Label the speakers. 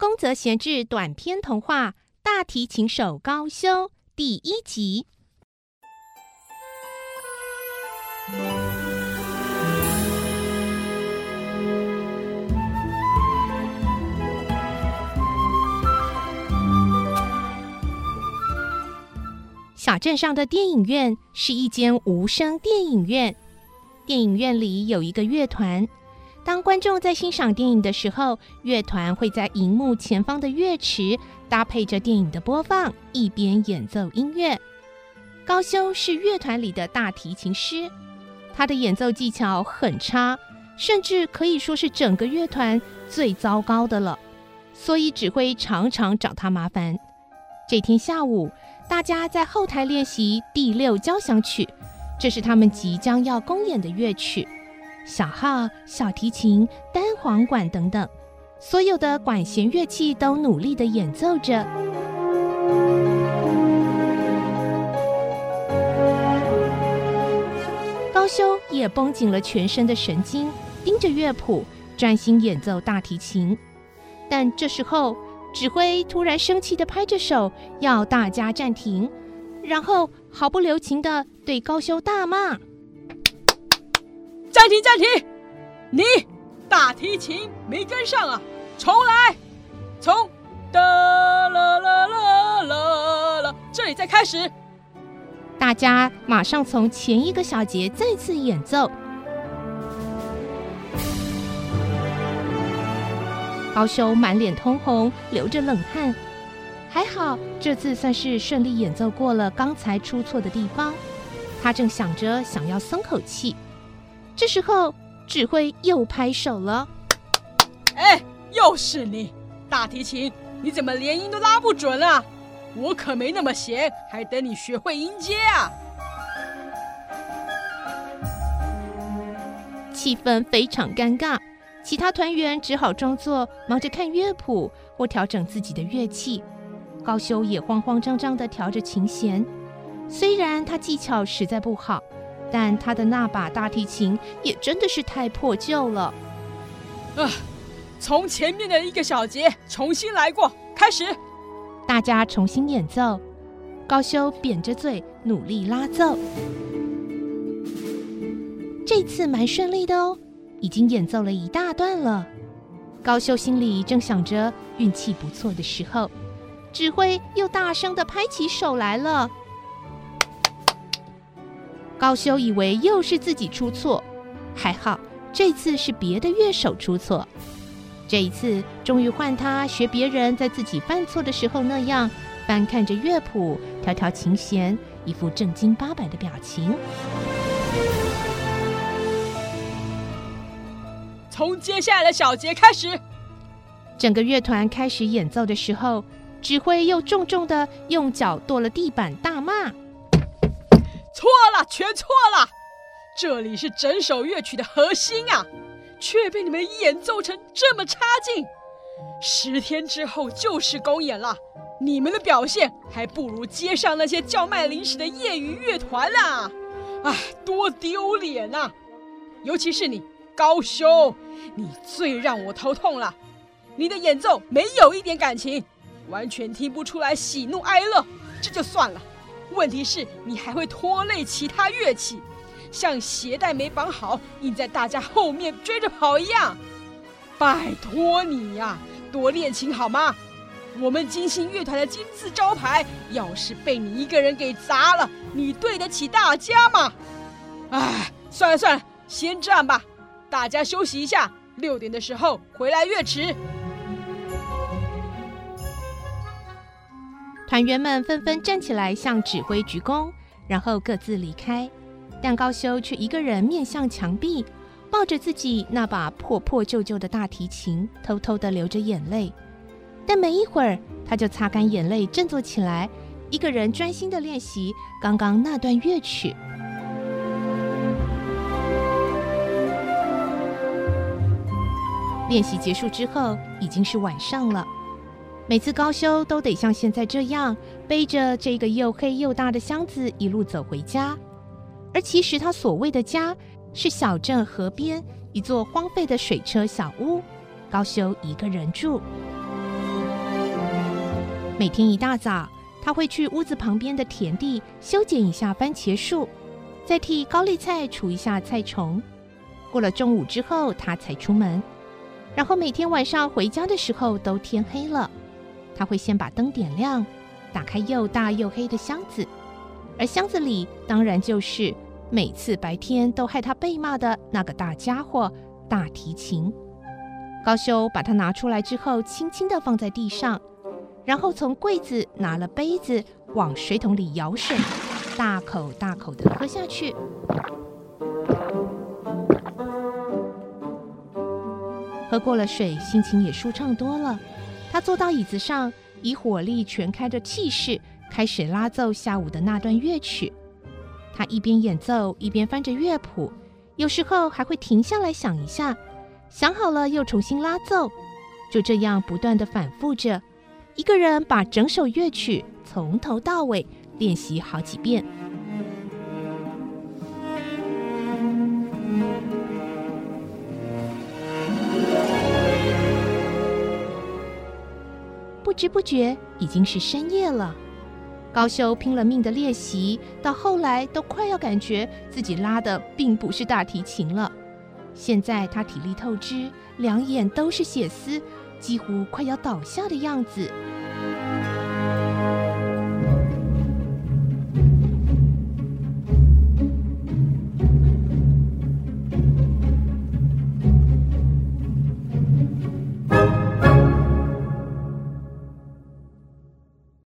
Speaker 1: 宫泽贤治短篇童话《大提琴手高修》第一集。小镇上的电影院是一间无声电影院。电影院里有一个乐团。当观众在欣赏电影的时候，乐团会在荧幕前方的乐池搭配着电影的播放，一边演奏音乐。高修是乐团里的大提琴师，他的演奏技巧很差，甚至可以说是整个乐团最糟糕的了。所以指挥常常找他麻烦。这天下午，大家在后台练习第六交响曲，这是他们即将要公演的乐曲。小号、小提琴、单簧管等等，所有的管弦乐器都努力的演奏着。高修也绷紧了全身的神经，盯着乐谱，专心演奏大提琴。但这时候，指挥突然生气的拍着手，要大家暂停，然后毫不留情的对高修大骂。
Speaker 2: 暂停，暂停！你大提琴没跟上啊，重来，从哒啦啦啦啦啦，这里再开始。
Speaker 1: 大家马上从前一个小节再次演奏。高修满脸通红，流着冷汗，还好这次算是顺利演奏过了刚才出错的地方。他正想着想要松口气。这时候，指挥又拍手了。
Speaker 2: 哎，又是你，大提琴，你怎么连音都拉不准啊？我可没那么闲，还等你学会音阶啊！
Speaker 1: 气氛非常尴尬，其他团员只好装作忙着看乐谱或调整自己的乐器。高修也慌慌张张地调着琴弦，虽然他技巧实在不好。但他的那把大提琴也真的是太破旧了。
Speaker 2: 啊，从前面的一个小节重新来过，开始。
Speaker 1: 大家重新演奏，高修扁着嘴努力拉奏。这次蛮顺利的哦，已经演奏了一大段了。高修心里正想着运气不错的时候，指挥又大声的拍起手来了。高修以为又是自己出错，还好这次是别的乐手出错。这一次终于换他学别人在自己犯错的时候那样，翻看着乐谱，调调琴弦，一副正经八百的表情。
Speaker 2: 从接下来的小节开始，
Speaker 1: 整个乐团开始演奏的时候，指挥又重重的用脚跺了地板，大骂。
Speaker 2: 错了，全错了！这里是整首乐曲的核心啊，却被你们演奏成这么差劲。十天之后就是公演了，你们的表现还不如街上那些叫卖零食的业余乐团啦！啊，多丢脸呐！尤其是你，高修，你最让我头痛了。你的演奏没有一点感情，完全听不出来喜怒哀乐，这就算了。问题是，你还会拖累其他乐器，像鞋带没绑好，硬在大家后面追着跑一样。拜托你呀，多练琴好吗？我们金星乐团的金字招牌，要是被你一个人给砸了，你对得起大家吗？哎，算了算了，先这样吧，大家休息一下，六点的时候回来乐池。
Speaker 1: 团员们纷纷站起来向指挥鞠躬，然后各自离开。但高修却一个人面向墙壁，抱着自己那把破破旧旧的大提琴，偷偷的流着眼泪。但没一会儿，他就擦干眼泪，振作起来，一个人专心的练习刚刚那段乐曲。练习结束之后，已经是晚上了。每次高修都得像现在这样背着这个又黑又大的箱子一路走回家，而其实他所谓的家是小镇河边一座荒废的水车小屋，高修一个人住。每天一大早，他会去屋子旁边的田地修剪一下番茄树，再替高丽菜除一下菜虫。过了中午之后，他才出门。然后每天晚上回家的时候都天黑了，他会先把灯点亮，打开又大又黑的箱子，而箱子里当然就是每次白天都害他被骂的那个大家伙——大提琴。高修把它拿出来之后，轻轻地放在地上，然后从柜子拿了杯子，往水桶里舀水，大口大口地喝下去。喝过了水，心情也舒畅多了。他坐到椅子上，以火力全开的气势开始拉奏下午的那段乐曲。他一边演奏，一边翻着乐谱，有时候还会停下来想一下，想好了又重新拉奏，就这样不断的反复着。一个人把整首乐曲从头到尾练习好几遍。不知不觉已经是深夜了，高修拼了命的练习，到后来都快要感觉自己拉的并不是大提琴了。现在他体力透支，两眼都是血丝，几乎快要倒下的样子。